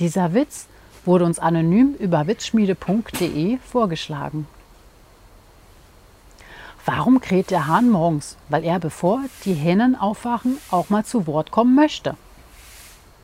Dieser Witz wurde uns anonym über witzschmiede.de vorgeschlagen. Warum kräht der Hahn morgens? Weil er, bevor die Hennen aufwachen, auch mal zu Wort kommen möchte.